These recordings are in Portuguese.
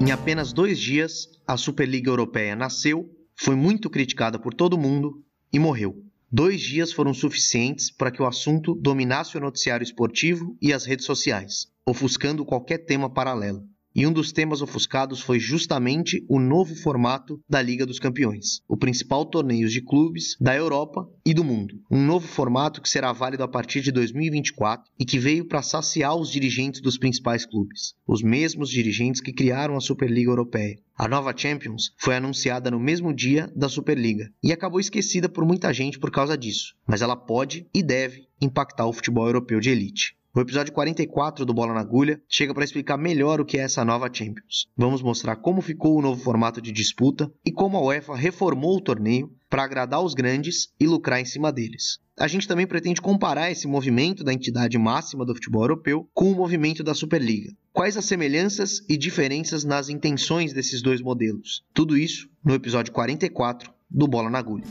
Em apenas dois dias, a Superliga Europeia nasceu, foi muito criticada por todo mundo e morreu. Dois dias foram suficientes para que o assunto dominasse o noticiário esportivo e as redes sociais, ofuscando qualquer tema paralelo. E um dos temas ofuscados foi justamente o novo formato da Liga dos Campeões, o principal torneio de clubes da Europa e do mundo. Um novo formato que será válido a partir de 2024 e que veio para saciar os dirigentes dos principais clubes, os mesmos dirigentes que criaram a Superliga Europeia. A nova Champions foi anunciada no mesmo dia da Superliga e acabou esquecida por muita gente por causa disso, mas ela pode e deve impactar o futebol europeu de elite. O episódio 44 do Bola na Agulha chega para explicar melhor o que é essa nova Champions. Vamos mostrar como ficou o novo formato de disputa e como a UEFA reformou o torneio para agradar os grandes e lucrar em cima deles. A gente também pretende comparar esse movimento da entidade máxima do futebol europeu com o movimento da Superliga. Quais as semelhanças e diferenças nas intenções desses dois modelos? Tudo isso no episódio 44 do Bola na Agulha.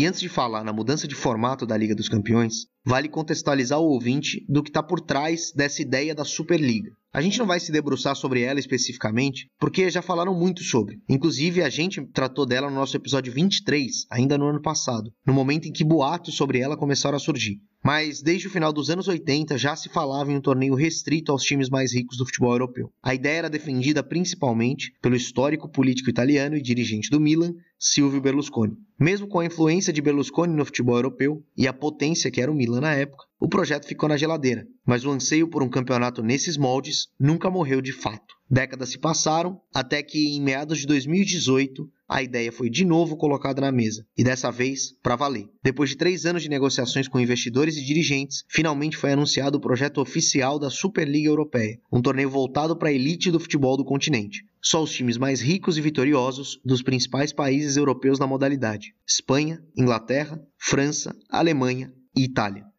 E antes de falar na mudança de formato da Liga dos Campeões, vale contextualizar o ouvinte do que está por trás dessa ideia da Superliga. A gente não vai se debruçar sobre ela especificamente, porque já falaram muito sobre. Inclusive, a gente tratou dela no nosso episódio 23, ainda no ano passado, no momento em que boatos sobre ela começaram a surgir. Mas desde o final dos anos 80 já se falava em um torneio restrito aos times mais ricos do futebol europeu. A ideia era defendida principalmente pelo histórico político italiano e dirigente do Milan, Silvio Berlusconi. Mesmo com a influência de Berlusconi no futebol europeu e a potência que era o Milan na época, o projeto ficou na geladeira, mas o anseio por um campeonato nesses moldes nunca morreu de fato. Décadas se passaram até que, em meados de 2018, a ideia foi de novo colocada na mesa, e dessa vez para valer. Depois de três anos de negociações com investidores e dirigentes, finalmente foi anunciado o projeto oficial da Superliga Europeia, um torneio voltado para a elite do futebol do continente. Só os times mais ricos e vitoriosos dos principais países europeus na modalidade: Espanha, Inglaterra, França, Alemanha e Itália.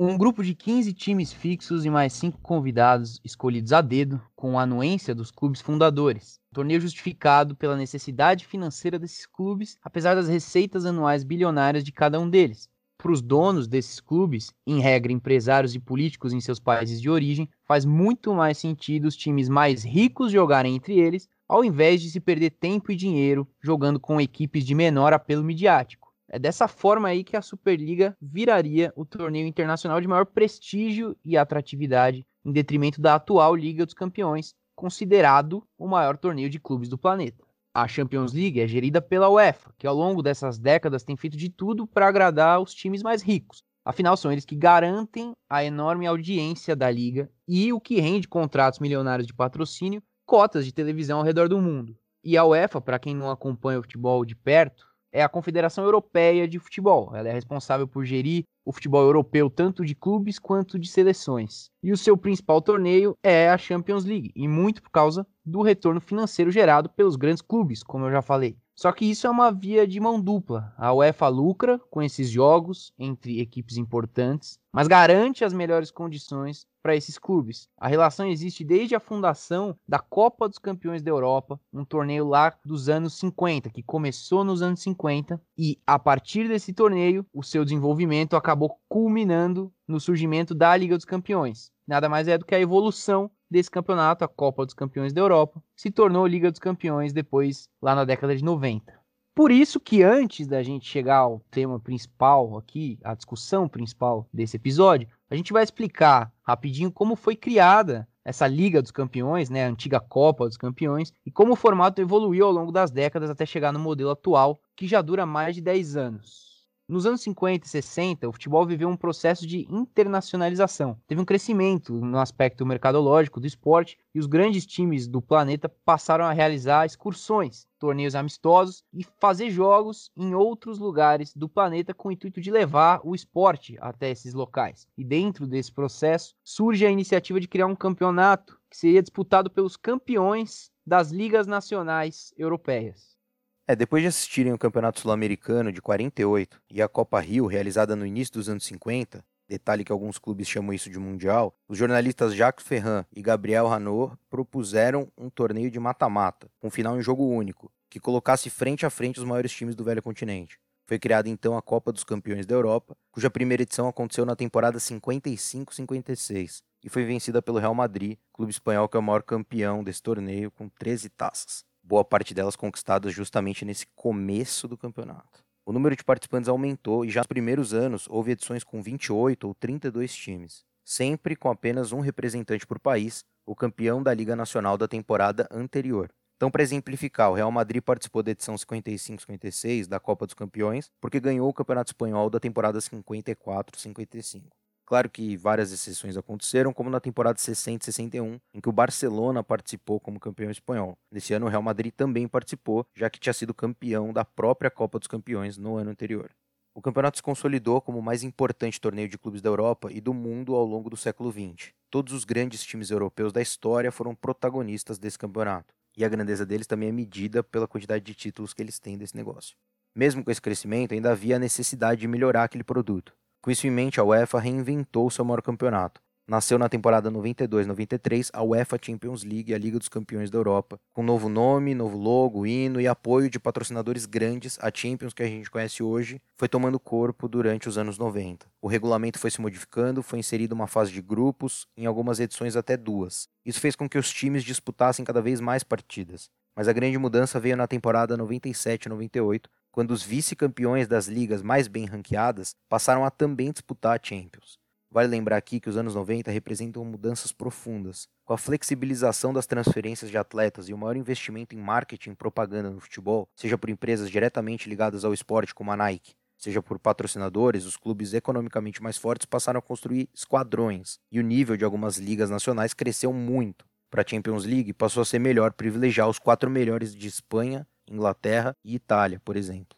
Um grupo de 15 times fixos e mais 5 convidados escolhidos a dedo, com a anuência dos clubes fundadores. Torneio justificado pela necessidade financeira desses clubes, apesar das receitas anuais bilionárias de cada um deles. Para os donos desses clubes, em regra empresários e políticos em seus países de origem, faz muito mais sentido os times mais ricos jogarem entre eles, ao invés de se perder tempo e dinheiro jogando com equipes de menor apelo midiático. É dessa forma aí que a Superliga viraria o torneio internacional de maior prestígio e atratividade, em detrimento da atual Liga dos Campeões, considerado o maior torneio de clubes do planeta. A Champions League é gerida pela UEFA, que ao longo dessas décadas tem feito de tudo para agradar os times mais ricos. Afinal, são eles que garantem a enorme audiência da liga e o que rende contratos milionários de patrocínio, cotas de televisão ao redor do mundo. E a UEFA, para quem não acompanha o futebol de perto, é a Confederação Europeia de Futebol. Ela é responsável por gerir o futebol europeu tanto de clubes quanto de seleções. E o seu principal torneio é a Champions League, e muito por causa do retorno financeiro gerado pelos grandes clubes, como eu já falei. Só que isso é uma via de mão dupla. A UEFA lucra com esses jogos entre equipes importantes, mas garante as melhores condições para esses clubes. A relação existe desde a fundação da Copa dos Campeões da Europa, um torneio lá dos anos 50, que começou nos anos 50, e a partir desse torneio, o seu desenvolvimento acabou culminando no surgimento da Liga dos Campeões. Nada mais é do que a evolução desse campeonato, a Copa dos Campeões da Europa, se tornou Liga dos Campeões depois, lá na década de 90. Por isso que antes da gente chegar ao tema principal aqui, a discussão principal desse episódio, a gente vai explicar rapidinho como foi criada essa Liga dos Campeões, né, a antiga Copa dos Campeões, e como o formato evoluiu ao longo das décadas até chegar no modelo atual, que já dura mais de 10 anos. Nos anos 50 e 60, o futebol viveu um processo de internacionalização. Teve um crescimento no aspecto mercadológico do esporte e os grandes times do planeta passaram a realizar excursões, torneios amistosos e fazer jogos em outros lugares do planeta com o intuito de levar o esporte até esses locais. E dentro desse processo surge a iniciativa de criar um campeonato que seria disputado pelos campeões das ligas nacionais europeias. É, depois de assistirem o Campeonato Sul-Americano de 48 e a Copa Rio, realizada no início dos anos 50, detalhe que alguns clubes chamam isso de Mundial, os jornalistas Jacques Ferrand e Gabriel Hanot propuseram um torneio de mata-mata, com final em jogo único, que colocasse frente a frente os maiores times do velho continente. Foi criada então a Copa dos Campeões da Europa, cuja primeira edição aconteceu na temporada 55-56 e foi vencida pelo Real Madrid, clube espanhol que é o maior campeão desse torneio, com 13 taças boa parte delas conquistadas justamente nesse começo do campeonato. O número de participantes aumentou e já nos primeiros anos houve edições com 28 ou 32 times, sempre com apenas um representante por país, o campeão da Liga Nacional da temporada anterior. Então, para exemplificar, o Real Madrid participou da edição 55-56 da Copa dos Campeões porque ganhou o Campeonato Espanhol da temporada 54-55. Claro que várias exceções aconteceram, como na temporada 60 61, em que o Barcelona participou como campeão espanhol. Nesse ano, o Real Madrid também participou, já que tinha sido campeão da própria Copa dos Campeões no ano anterior. O campeonato se consolidou como o mais importante torneio de clubes da Europa e do mundo ao longo do século XX. Todos os grandes times europeus da história foram protagonistas desse campeonato, e a grandeza deles também é medida pela quantidade de títulos que eles têm desse negócio. Mesmo com esse crescimento, ainda havia a necessidade de melhorar aquele produto. Com isso em mente, a UEFA reinventou seu maior campeonato. Nasceu na temporada 92-93 a UEFA Champions League, a Liga dos Campeões da Europa, com novo nome, novo logo, hino e apoio de patrocinadores grandes. A Champions que a gente conhece hoje foi tomando corpo durante os anos 90. O regulamento foi se modificando, foi inserido uma fase de grupos, em algumas edições até duas. Isso fez com que os times disputassem cada vez mais partidas. Mas a grande mudança veio na temporada 97-98, quando os vice-campeões das ligas mais bem ranqueadas passaram a também disputar a Champions. Vale lembrar aqui que os anos 90 representam mudanças profundas. Com a flexibilização das transferências de atletas e o maior investimento em marketing e propaganda no futebol, seja por empresas diretamente ligadas ao esporte como a Nike, seja por patrocinadores, os clubes economicamente mais fortes passaram a construir esquadrões, e o nível de algumas ligas nacionais cresceu muito. Para a Champions League, passou a ser melhor privilegiar os quatro melhores de Espanha, Inglaterra e Itália, por exemplo.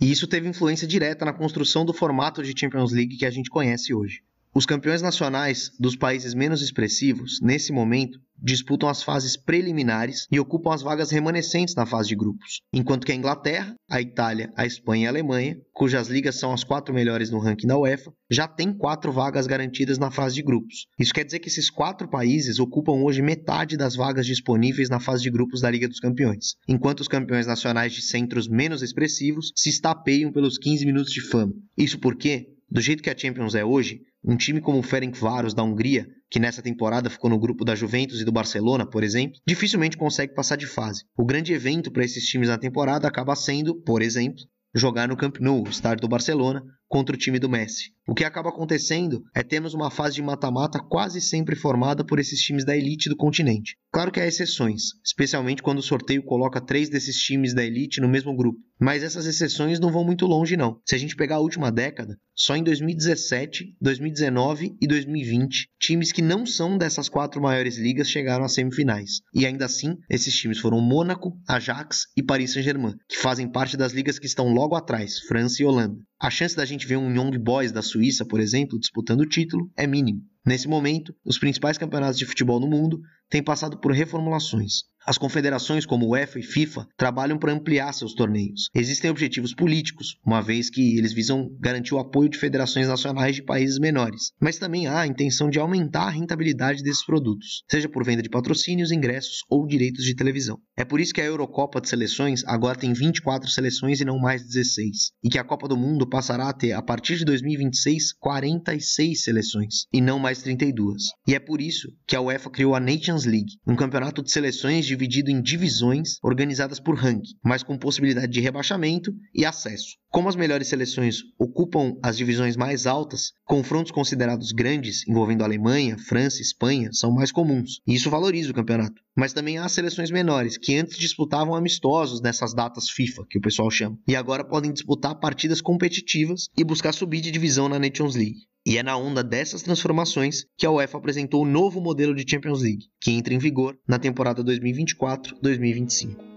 E isso teve influência direta na construção do formato de Champions League que a gente conhece hoje. Os campeões nacionais dos países menos expressivos, nesse momento, disputam as fases preliminares e ocupam as vagas remanescentes na fase de grupos, enquanto que a Inglaterra, a Itália, a Espanha e a Alemanha, cujas ligas são as quatro melhores no ranking da UEFA, já têm quatro vagas garantidas na fase de grupos. Isso quer dizer que esses quatro países ocupam hoje metade das vagas disponíveis na fase de grupos da Liga dos Campeões, enquanto os campeões nacionais de centros menos expressivos se estapeiam pelos 15 minutos de fama. Isso porque, do jeito que a Champions é hoje, um time como o Ferencváros da Hungria, que nessa temporada ficou no grupo da Juventus e do Barcelona, por exemplo, dificilmente consegue passar de fase. O grande evento para esses times na temporada acaba sendo, por exemplo, jogar no Camp Nou, estádio do Barcelona, contra o time do Messi. O que acaba acontecendo é termos uma fase de mata-mata quase sempre formada por esses times da elite do continente. Claro que há exceções, especialmente quando o sorteio coloca três desses times da elite no mesmo grupo. Mas essas exceções não vão muito longe, não. Se a gente pegar a última década, só em 2017, 2019 e 2020, times que não são dessas quatro maiores ligas chegaram às semifinais. E ainda assim, esses times foram Mônaco, Ajax e Paris Saint-Germain, que fazem parte das ligas que estão logo atrás, França e Holanda. A chance da gente ver um Young Boys da Suíça, por exemplo, disputando o título é mínimo. Nesse momento, os principais campeonatos de futebol no mundo têm passado por reformulações. As confederações como UEFA e FIFA trabalham para ampliar seus torneios. Existem objetivos políticos, uma vez que eles visam garantir o apoio de federações nacionais de países menores. Mas também há a intenção de aumentar a rentabilidade desses produtos, seja por venda de patrocínios, ingressos ou direitos de televisão. É por isso que a Eurocopa de Seleções agora tem 24 seleções e não mais 16, e que a Copa do Mundo passará a ter, a partir de 2026, 46 seleções e não mais 32. E é por isso que a UEFA criou a Nations League, um campeonato de seleções dividido em divisões organizadas por ranking, mas com possibilidade de rebaixamento e acesso. Como as melhores seleções ocupam as divisões mais altas, confrontos considerados grandes envolvendo Alemanha, França e Espanha são mais comuns, e isso valoriza o campeonato. Mas também há seleções menores que antes disputavam amistosos nessas datas FIFA, que o pessoal chama, e agora podem disputar partidas competitivas e buscar subir de divisão na Nations League. E é na onda dessas transformações que a UEFA apresentou o novo modelo de Champions League, que entra em vigor na temporada 2024-2025.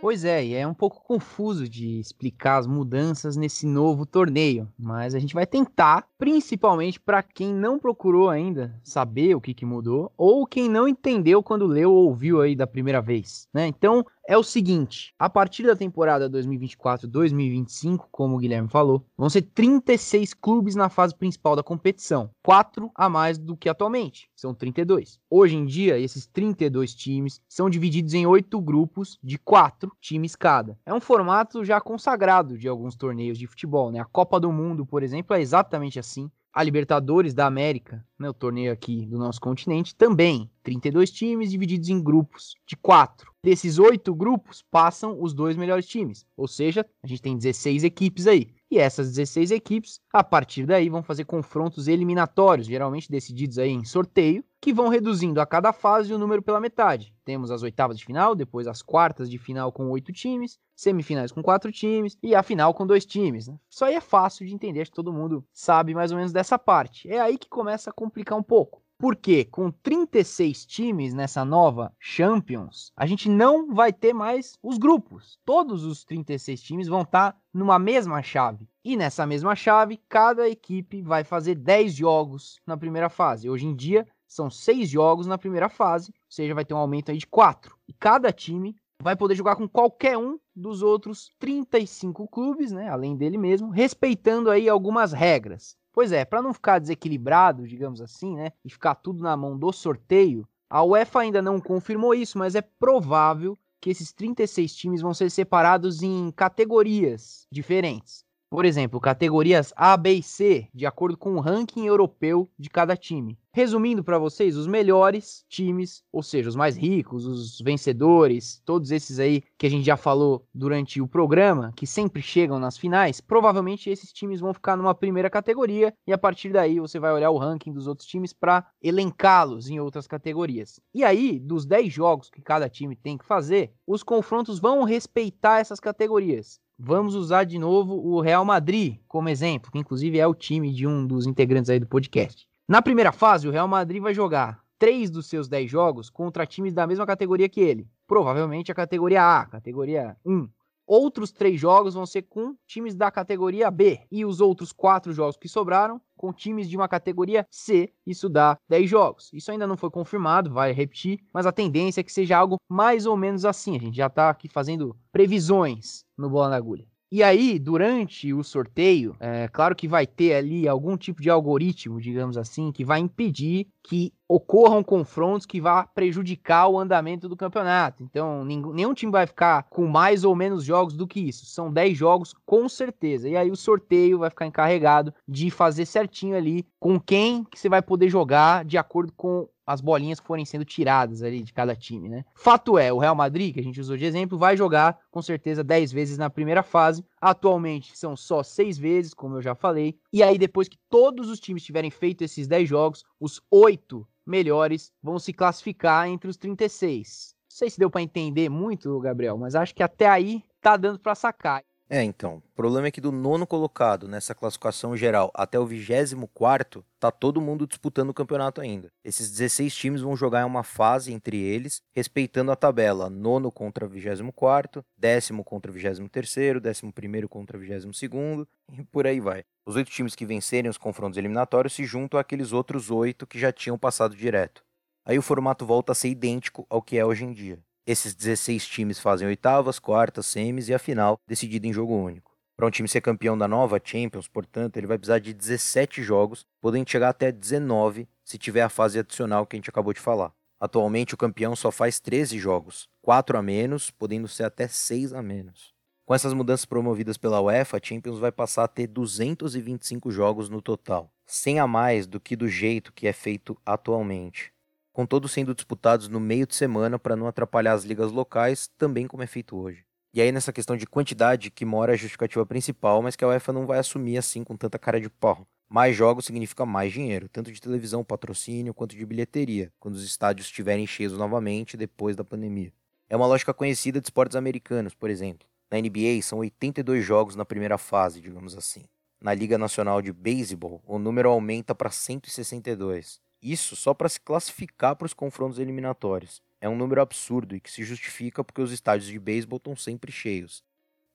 Pois é, e é um pouco confuso de explicar as mudanças nesse novo torneio, mas a gente vai tentar, principalmente para quem não procurou ainda saber o que, que mudou, ou quem não entendeu quando leu ou ouviu aí da primeira vez, né? Então, é o seguinte: a partir da temporada 2024-2025, como o Guilherme falou, vão ser 36 clubes na fase principal da competição, quatro a mais do que atualmente, são 32. Hoje em dia, esses 32 times são divididos em oito grupos de quatro times cada. É um formato já consagrado de alguns torneios de futebol, né? A Copa do Mundo, por exemplo, é exatamente assim a Libertadores da América, né, o torneio aqui do nosso continente, também 32 times divididos em grupos de quatro. Desses oito grupos passam os dois melhores times, ou seja, a gente tem 16 equipes aí. E essas 16 equipes, a partir daí, vão fazer confrontos eliminatórios, geralmente decididos aí em sorteio, que vão reduzindo a cada fase o número pela metade. Temos as oitavas de final, depois as quartas de final com oito times, semifinais com quatro times e a final com dois times. Né? Isso aí é fácil de entender, acho que todo mundo sabe mais ou menos dessa parte. É aí que começa a complicar um pouco. Porque com 36 times nessa nova Champions, a gente não vai ter mais os grupos. Todos os 36 times vão estar tá numa mesma chave. E nessa mesma chave, cada equipe vai fazer 10 jogos na primeira fase. Hoje em dia, são 6 jogos na primeira fase, ou seja, vai ter um aumento aí de 4. E cada time vai poder jogar com qualquer um dos outros 35 clubes, né, além dele mesmo, respeitando aí algumas regras. Pois é, para não ficar desequilibrado, digamos assim, né, e ficar tudo na mão do sorteio, a UEFA ainda não confirmou isso, mas é provável que esses 36 times vão ser separados em categorias diferentes. Por exemplo, categorias A, B e C, de acordo com o ranking europeu de cada time. Resumindo para vocês, os melhores times, ou seja, os mais ricos, os vencedores, todos esses aí que a gente já falou durante o programa, que sempre chegam nas finais, provavelmente esses times vão ficar numa primeira categoria e a partir daí você vai olhar o ranking dos outros times para elencá-los em outras categorias. E aí, dos 10 jogos que cada time tem que fazer, os confrontos vão respeitar essas categorias. Vamos usar de novo o Real Madrid como exemplo, que inclusive é o time de um dos integrantes aí do podcast. Na primeira fase, o Real Madrid vai jogar três dos seus 10 jogos contra times da mesma categoria que ele. Provavelmente a categoria A, categoria 1. Outros três jogos vão ser com times da categoria B. E os outros quatro jogos que sobraram com times de uma categoria C. Isso dá 10 jogos. Isso ainda não foi confirmado, vai repetir, mas a tendência é que seja algo mais ou menos assim. A gente já está aqui fazendo previsões no Bola na Agulha. E aí, durante o sorteio, é claro que vai ter ali algum tipo de algoritmo, digamos assim, que vai impedir que ocorram confrontos que vá prejudicar o andamento do campeonato. Então, nenhum time vai ficar com mais ou menos jogos do que isso. São 10 jogos com certeza. E aí o sorteio vai ficar encarregado de fazer certinho ali com quem que você vai poder jogar de acordo com as bolinhas que forem sendo tiradas ali de cada time, né? Fato é, o Real Madrid, que a gente usou de exemplo, vai jogar com certeza 10 vezes na primeira fase. Atualmente são só 6 vezes, como eu já falei. E aí, depois que todos os times tiverem feito esses 10 jogos, os 8 melhores vão se classificar entre os 36. Não sei se deu para entender muito, Gabriel, mas acho que até aí tá dando para sacar. É, então. O problema é que do nono colocado nessa classificação geral até o vigésimo quarto, tá todo mundo disputando o campeonato ainda. Esses 16 times vão jogar em uma fase entre eles, respeitando a tabela. Nono contra vigésimo quarto, décimo contra vigésimo terceiro, décimo primeiro contra vigésimo segundo, e por aí vai. Os oito times que vencerem os confrontos eliminatórios se juntam àqueles outros oito que já tinham passado direto. Aí o formato volta a ser idêntico ao que é hoje em dia. Esses 16 times fazem oitavas, quartas, semis e a final, decidida em jogo único. Para um time ser campeão da nova Champions, portanto, ele vai precisar de 17 jogos, podendo chegar até 19 se tiver a fase adicional que a gente acabou de falar. Atualmente, o campeão só faz 13 jogos, 4 a menos, podendo ser até 6 a menos. Com essas mudanças promovidas pela UEFA, a Champions vai passar a ter 225 jogos no total, 100 a mais do que do jeito que é feito atualmente com todos sendo disputados no meio de semana para não atrapalhar as ligas locais, também como é feito hoje. E aí nessa questão de quantidade que mora a justificativa principal, mas que a UEFA não vai assumir assim com tanta cara de pau. Mais jogos significa mais dinheiro, tanto de televisão, patrocínio, quanto de bilheteria, quando os estádios estiverem cheios novamente depois da pandemia. É uma lógica conhecida de esportes americanos, por exemplo. Na NBA são 82 jogos na primeira fase, digamos assim. Na Liga Nacional de Beisebol, o número aumenta para 162. Isso só para se classificar para os confrontos eliminatórios. é um número absurdo e que se justifica porque os estádios de beisebol estão sempre cheios.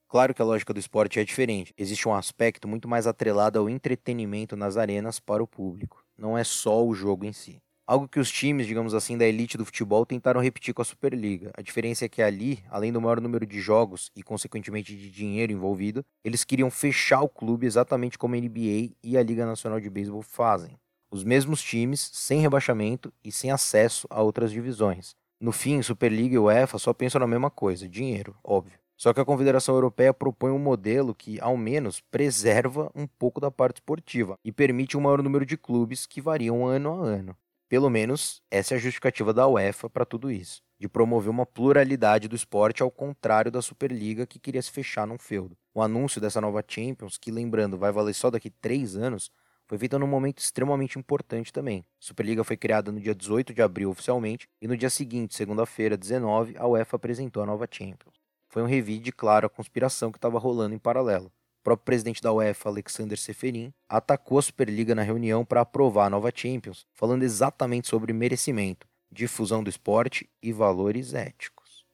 Claro que a lógica do esporte é diferente. Existe um aspecto muito mais atrelado ao entretenimento nas arenas para o público. Não é só o jogo em si. Algo que os times, digamos assim, da elite do futebol tentaram repetir com a Superliga. A diferença é que ali, além do maior número de jogos e, consequentemente, de dinheiro envolvido, eles queriam fechar o clube exatamente como a NBA e a Liga Nacional de Beisebol fazem. Os mesmos times, sem rebaixamento e sem acesso a outras divisões. No fim, Superliga e UEFA só pensam na mesma coisa: dinheiro, óbvio. Só que a Confederação Europeia propõe um modelo que, ao menos, preserva um pouco da parte esportiva e permite um maior número de clubes que variam ano a ano. Pelo menos essa é a justificativa da UEFA para tudo isso, de promover uma pluralidade do esporte ao contrário da Superliga que queria se fechar num feudo. O anúncio dessa nova Champions, que lembrando vai valer só daqui três anos, foi feita num momento extremamente importante também. A Superliga foi criada no dia 18 de abril oficialmente e no dia seguinte, segunda-feira, 19, a UEFA apresentou a nova Champions. Foi um revide, claro, a conspiração que estava rolando em paralelo próprio presidente da UEFA, Alexander Seferin, atacou a Superliga na reunião para aprovar a nova Champions, falando exatamente sobre merecimento, difusão do esporte e valores éticos.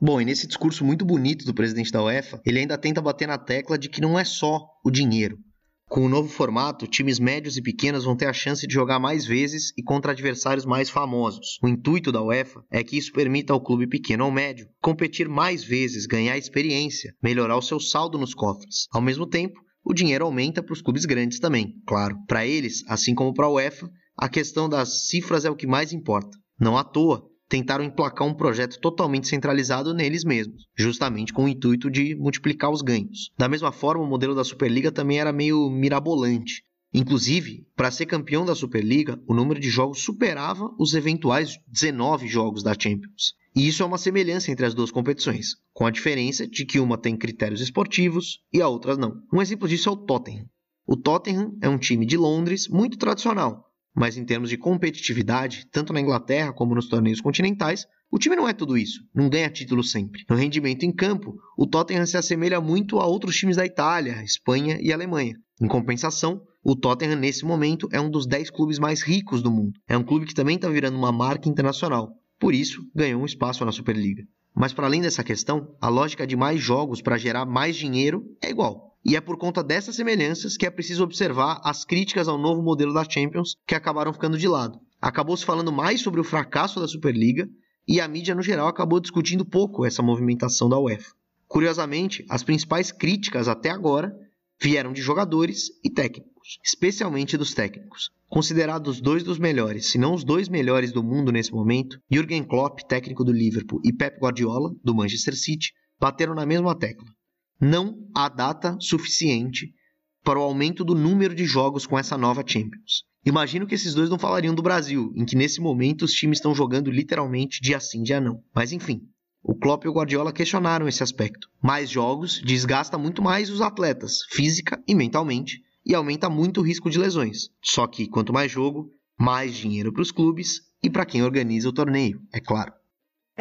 Bom, e nesse discurso muito bonito do presidente da UEFA, ele ainda tenta bater na tecla de que não é só o dinheiro, com o novo formato, times médios e pequenos vão ter a chance de jogar mais vezes e contra adversários mais famosos. O intuito da UEFA é que isso permita ao clube pequeno ou médio competir mais vezes, ganhar experiência, melhorar o seu saldo nos cofres. Ao mesmo tempo, o dinheiro aumenta para os clubes grandes também, claro. Para eles, assim como para a UEFA, a questão das cifras é o que mais importa. Não à toa, tentaram emplacar um projeto totalmente centralizado neles mesmos, justamente com o intuito de multiplicar os ganhos. Da mesma forma, o modelo da Superliga também era meio mirabolante. Inclusive, para ser campeão da Superliga, o número de jogos superava os eventuais 19 jogos da Champions. E isso é uma semelhança entre as duas competições, com a diferença de que uma tem critérios esportivos e a outra não. Um exemplo disso é o Tottenham. O Tottenham é um time de Londres muito tradicional, mas em termos de competitividade, tanto na Inglaterra como nos torneios continentais, o time não é tudo isso, não ganha título sempre. No rendimento em campo, o Tottenham se assemelha muito a outros times da Itália, Espanha e Alemanha. Em compensação, o Tottenham nesse momento é um dos 10 clubes mais ricos do mundo. É um clube que também está virando uma marca internacional. Por isso, ganhou um espaço na Superliga. Mas para além dessa questão, a lógica de mais jogos para gerar mais dinheiro é igual. E é por conta dessas semelhanças que é preciso observar as críticas ao novo modelo da Champions que acabaram ficando de lado. Acabou se falando mais sobre o fracasso da Superliga e a mídia no geral acabou discutindo pouco essa movimentação da UEFA. Curiosamente, as principais críticas até agora vieram de jogadores e técnicos, especialmente dos técnicos. Considerados dois dos melhores, se não os dois melhores do mundo nesse momento, Jürgen Klopp, técnico do Liverpool, e Pep Guardiola, do Manchester City, bateram na mesma tecla não há data suficiente para o aumento do número de jogos com essa nova Champions. Imagino que esses dois não falariam do Brasil, em que nesse momento os times estão jogando literalmente dia sim, dia não. Mas enfim, o Klopp e o Guardiola questionaram esse aspecto. Mais jogos desgasta muito mais os atletas, física e mentalmente, e aumenta muito o risco de lesões. Só que quanto mais jogo, mais dinheiro para os clubes e para quem organiza o torneio, é claro.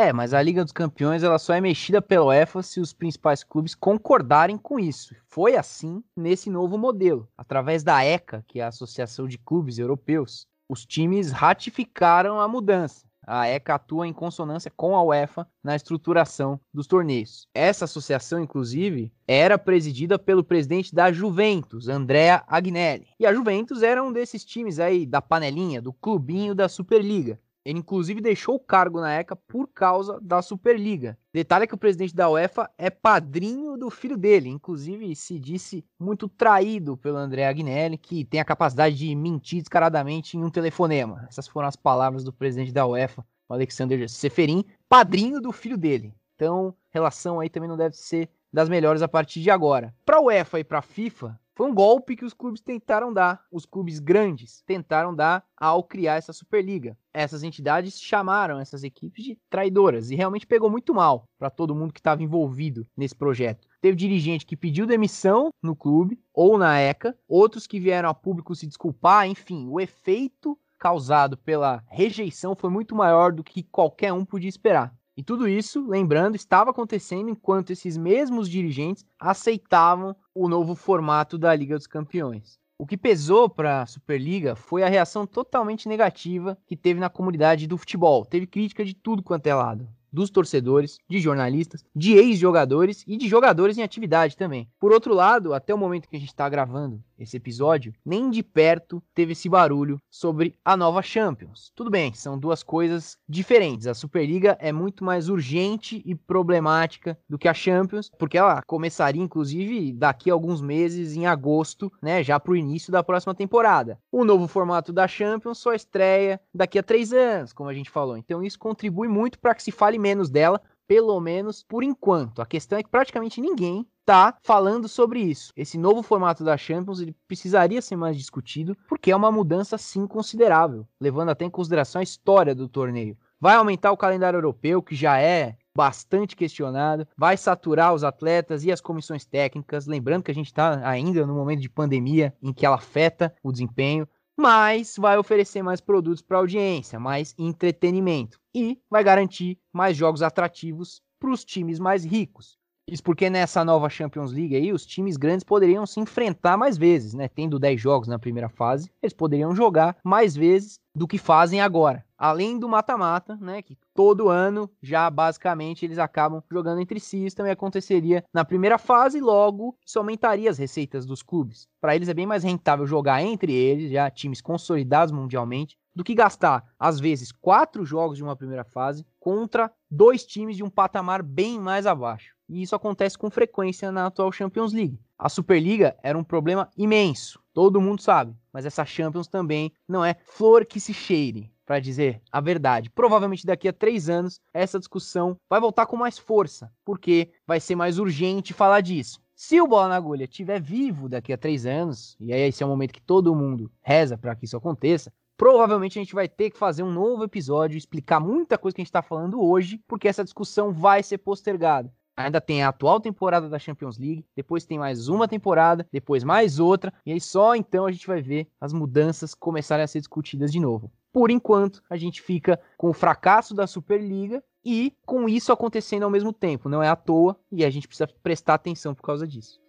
É, mas a Liga dos Campeões ela só é mexida pela UEFA se os principais clubes concordarem com isso. Foi assim nesse novo modelo. Através da ECA, que é a Associação de Clubes Europeus, os times ratificaram a mudança. A ECA atua em consonância com a UEFA na estruturação dos torneios. Essa associação, inclusive, era presidida pelo presidente da Juventus, Andrea Agnelli. E a Juventus era um desses times aí da panelinha, do clubinho da Superliga. Ele inclusive deixou o cargo na ECA por causa da Superliga. Detalhe é que o presidente da UEFA é padrinho do filho dele, inclusive se disse muito traído pelo André Agnelli, que tem a capacidade de mentir descaradamente em um telefonema. Essas foram as palavras do presidente da UEFA, o Alexander Seferin, padrinho do filho dele. Então, relação aí também não deve ser das melhores a partir de agora. Para a UEFA e para a FIFA, foi um golpe que os clubes tentaram dar, os clubes grandes tentaram dar ao criar essa Superliga. Essas entidades chamaram essas equipes de traidoras e realmente pegou muito mal para todo mundo que estava envolvido nesse projeto. Teve dirigente que pediu demissão no clube ou na ECA, outros que vieram a público se desculpar, enfim, o efeito causado pela rejeição foi muito maior do que qualquer um podia esperar. E tudo isso, lembrando, estava acontecendo enquanto esses mesmos dirigentes aceitavam o novo formato da Liga dos Campeões. O que pesou para a Superliga foi a reação totalmente negativa que teve na comunidade do futebol. Teve crítica de tudo quanto é lado dos torcedores, de jornalistas, de ex-jogadores e de jogadores em atividade também. Por outro lado, até o momento que a gente está gravando esse episódio, nem de perto teve esse barulho sobre a nova Champions. Tudo bem, são duas coisas diferentes. A Superliga é muito mais urgente e problemática do que a Champions, porque ela começaria inclusive daqui a alguns meses, em agosto, né, já para o início da próxima temporada. O novo formato da Champions só estreia daqui a três anos, como a gente falou. Então isso contribui muito para que se fale menos dela, pelo menos por enquanto. A questão é que praticamente ninguém está falando sobre isso. Esse novo formato da Champions ele precisaria ser mais discutido, porque é uma mudança sim considerável, levando até em consideração a história do torneio. Vai aumentar o calendário europeu, que já é bastante questionado, vai saturar os atletas e as comissões técnicas, lembrando que a gente está ainda no momento de pandemia em que ela afeta o desempenho mas vai oferecer mais produtos para audiência, mais entretenimento e vai garantir mais jogos atrativos para os times mais ricos. Isso porque nessa nova Champions League aí, os times grandes poderiam se enfrentar mais vezes, né? Tendo 10 jogos na primeira fase, eles poderiam jogar mais vezes do que fazem agora. Além do mata-mata, né? Que todo ano já basicamente eles acabam jogando entre si. Isso também aconteceria na primeira fase, logo isso aumentaria as receitas dos clubes. Para eles é bem mais rentável jogar entre eles, já times consolidados mundialmente, do que gastar, às vezes, quatro jogos de uma primeira fase contra dois times de um patamar bem mais abaixo e isso acontece com frequência na atual Champions League. A Superliga era um problema imenso, todo mundo sabe, mas essa Champions também não é flor que se cheire, para dizer a verdade. Provavelmente daqui a três anos essa discussão vai voltar com mais força, porque vai ser mais urgente falar disso. Se o Bola na Agulha estiver vivo daqui a três anos, e aí esse é o momento que todo mundo reza para que isso aconteça, provavelmente a gente vai ter que fazer um novo episódio, explicar muita coisa que a gente está falando hoje, porque essa discussão vai ser postergada. Ainda tem a atual temporada da Champions League, depois tem mais uma temporada, depois mais outra, e aí só então a gente vai ver as mudanças começarem a ser discutidas de novo. Por enquanto, a gente fica com o fracasso da Superliga e com isso acontecendo ao mesmo tempo. Não é à toa e a gente precisa prestar atenção por causa disso.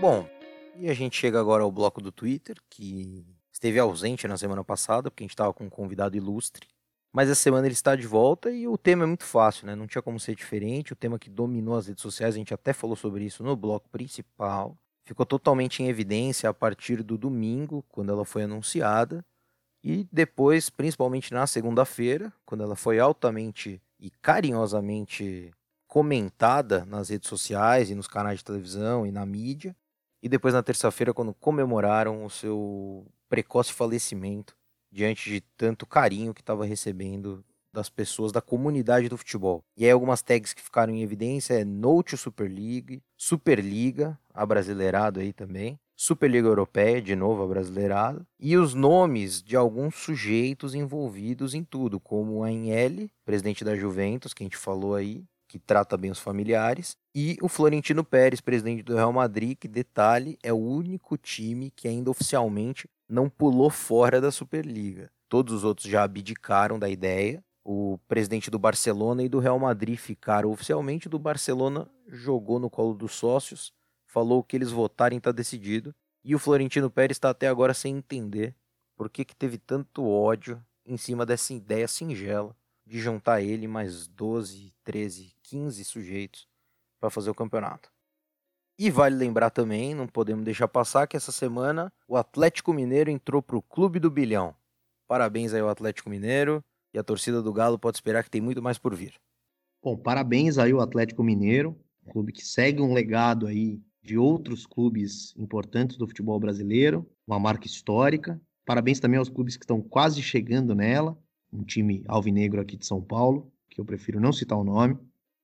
Bom, e a gente chega agora ao bloco do Twitter, que esteve ausente na semana passada, porque a gente estava com um convidado ilustre. Mas essa semana ele está de volta e o tema é muito fácil, né? Não tinha como ser diferente. O tema que dominou as redes sociais, a gente até falou sobre isso no bloco principal. Ficou totalmente em evidência a partir do domingo, quando ela foi anunciada. E depois, principalmente na segunda-feira, quando ela foi altamente e carinhosamente comentada nas redes sociais e nos canais de televisão e na mídia. E depois na terça-feira, quando comemoraram o seu precoce falecimento diante de tanto carinho que estava recebendo das pessoas da comunidade do futebol. E aí algumas tags que ficaram em evidência é Note Super League, Superliga, a brasileirado aí também, Superliga Europeia, de novo a brasileirada, e os nomes de alguns sujeitos envolvidos em tudo, como a L, presidente da Juventus, que a gente falou aí, que trata bem os familiares, e o Florentino Pérez, presidente do Real Madrid, que detalhe, é o único time que ainda oficialmente não pulou fora da Superliga. Todos os outros já abdicaram da ideia. O presidente do Barcelona e do Real Madrid ficaram oficialmente. Do Barcelona jogou no colo dos sócios, falou que eles votarem está decidido. E o Florentino Pérez está até agora sem entender por que, que teve tanto ódio em cima dessa ideia singela de juntar ele mais 12, 13, 15 sujeitos para fazer o campeonato. E vale lembrar também, não podemos deixar passar, que essa semana o Atlético Mineiro entrou para o Clube do Bilhão. Parabéns aí ao Atlético Mineiro e a torcida do Galo pode esperar que tem muito mais por vir. Bom, parabéns aí ao Atlético Mineiro, clube que segue um legado aí de outros clubes importantes do futebol brasileiro, uma marca histórica. Parabéns também aos clubes que estão quase chegando nela, um time alvinegro aqui de São Paulo, que eu prefiro não citar o nome.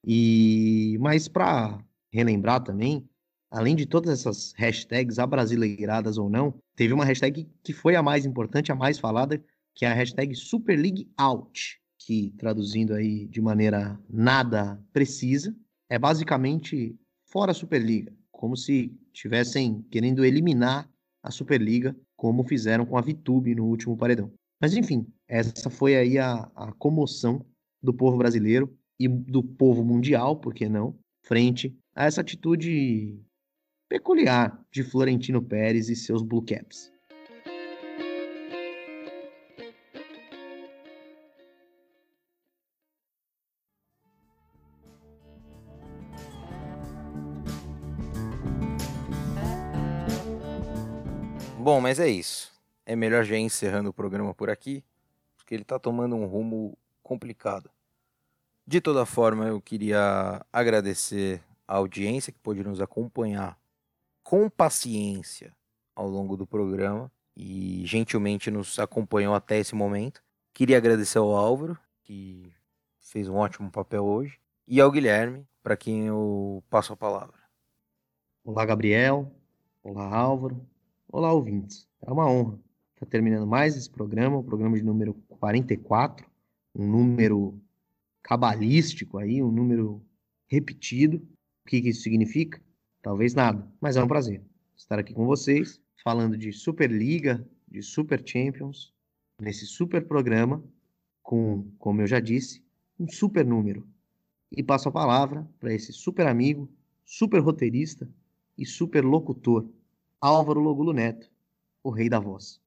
E mas para relembrar também, além de todas essas hashtags abrasileiradas ou não, teve uma hashtag que foi a mais importante, a mais falada, que é a hashtag Super League Out, que traduzindo aí de maneira nada precisa, é basicamente fora a Superliga, como se tivessem querendo eliminar a Superliga, como fizeram com a Vitube no último paredão. Mas enfim, essa foi aí a, a comoção do povo brasileiro e do povo mundial, por que não, frente a essa atitude peculiar de Florentino Pérez e seus Blue Caps. Bom, mas é isso. É melhor já ir encerrando o programa por aqui, porque ele está tomando um rumo complicado. De toda forma, eu queria agradecer a audiência que pôde nos acompanhar com paciência ao longo do programa e gentilmente nos acompanhou até esse momento. Queria agradecer ao Álvaro, que fez um ótimo papel hoje, e ao Guilherme, para quem eu passo a palavra. Olá, Gabriel. Olá, Álvaro. Olá, ouvintes. É uma honra estar terminando mais esse programa, o programa de número 44, um número cabalístico aí, um número repetido. O que, que isso significa? Talvez nada, mas é um prazer estar aqui com vocês, falando de Superliga, de Super Champions, nesse super programa, com, como eu já disse, um super número. E passo a palavra para esse super amigo, super roteirista e super locutor, Álvaro Logulo Neto, o rei da voz.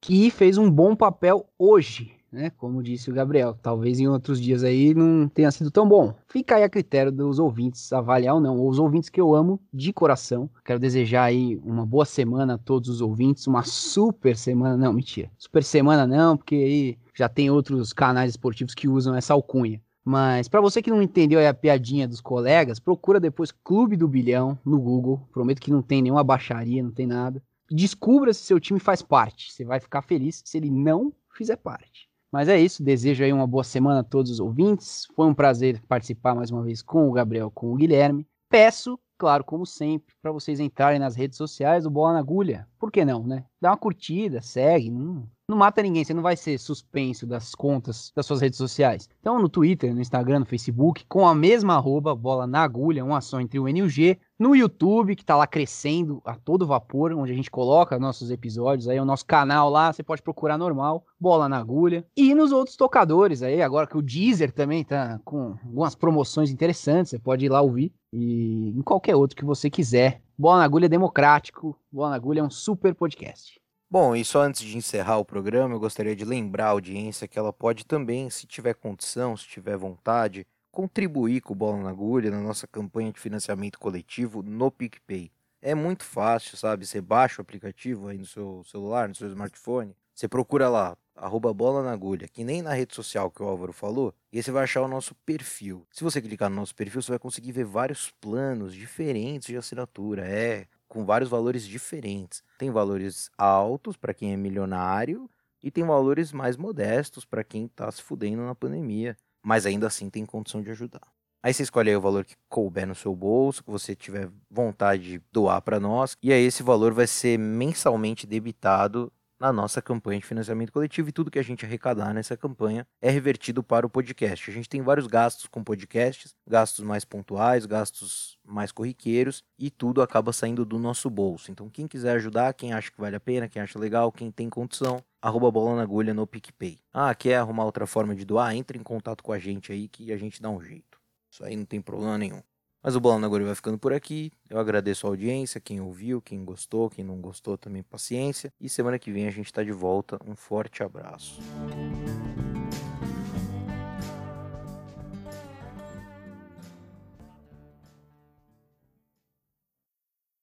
Que fez um bom papel hoje né? Como disse o Gabriel, talvez em outros dias aí não tenha sido tão bom. Fica aí a critério dos ouvintes avaliar ou não. Os ouvintes que eu amo de coração. Quero desejar aí uma boa semana a todos os ouvintes, uma super semana, não, mentira. Super semana não, porque aí já tem outros canais esportivos que usam essa alcunha. Mas para você que não entendeu a piadinha dos colegas, procura depois Clube do Bilhão no Google. Prometo que não tem nenhuma baixaria, não tem nada. Descubra se seu time faz parte. Você vai ficar feliz se ele não fizer parte. Mas é isso, desejo aí uma boa semana a todos os ouvintes. Foi um prazer participar mais uma vez com o Gabriel, com o Guilherme. Peço, claro, como sempre, para vocês entrarem nas redes sociais do Bola na Agulha. Por que não, né? Dá uma curtida, segue, não, não mata ninguém, você não vai ser suspenso das contas das suas redes sociais. Então, no Twitter, no Instagram, no Facebook, com a mesma arroba, bola na agulha, uma só entre o N e o G. No YouTube, que tá lá crescendo a todo vapor, onde a gente coloca nossos episódios, aí o nosso canal lá, você pode procurar normal, bola na agulha. E nos outros tocadores aí, agora que o Deezer também tá com algumas promoções interessantes, você pode ir lá ouvir. E em qualquer outro que você quiser. Bola na Agulha é democrático, Bola na Agulha é um super podcast. Bom, e só antes de encerrar o programa, eu gostaria de lembrar a audiência que ela pode também, se tiver condição, se tiver vontade, contribuir com o Bola na Agulha na nossa campanha de financiamento coletivo no PicPay. É muito fácil, sabe? Você baixa o aplicativo aí no seu celular, no seu smartphone, você procura lá, arroba bola na agulha, que nem na rede social que o Álvaro falou, e aí você vai achar o nosso perfil. Se você clicar no nosso perfil, você vai conseguir ver vários planos diferentes de assinatura. É, com vários valores diferentes. Tem valores altos para quem é milionário e tem valores mais modestos para quem está se fudendo na pandemia, mas ainda assim tem condição de ajudar. Aí você escolhe aí o valor que couber no seu bolso, que você tiver vontade de doar para nós, e aí esse valor vai ser mensalmente debitado na nossa campanha de financiamento coletivo e tudo que a gente arrecadar nessa campanha é revertido para o podcast. A gente tem vários gastos com podcasts, gastos mais pontuais, gastos mais corriqueiros e tudo acaba saindo do nosso bolso. Então quem quiser ajudar, quem acha que vale a pena, quem acha legal, quem tem condição, arroba bola na agulha no PicPay. Ah, quer arrumar outra forma de doar? Entre em contato com a gente aí que a gente dá um jeito. Isso aí não tem problema nenhum. Mas o Bola na Agulha vai ficando por aqui. Eu agradeço a audiência, quem ouviu, quem gostou, quem não gostou também paciência. E semana que vem a gente está de volta. Um forte abraço.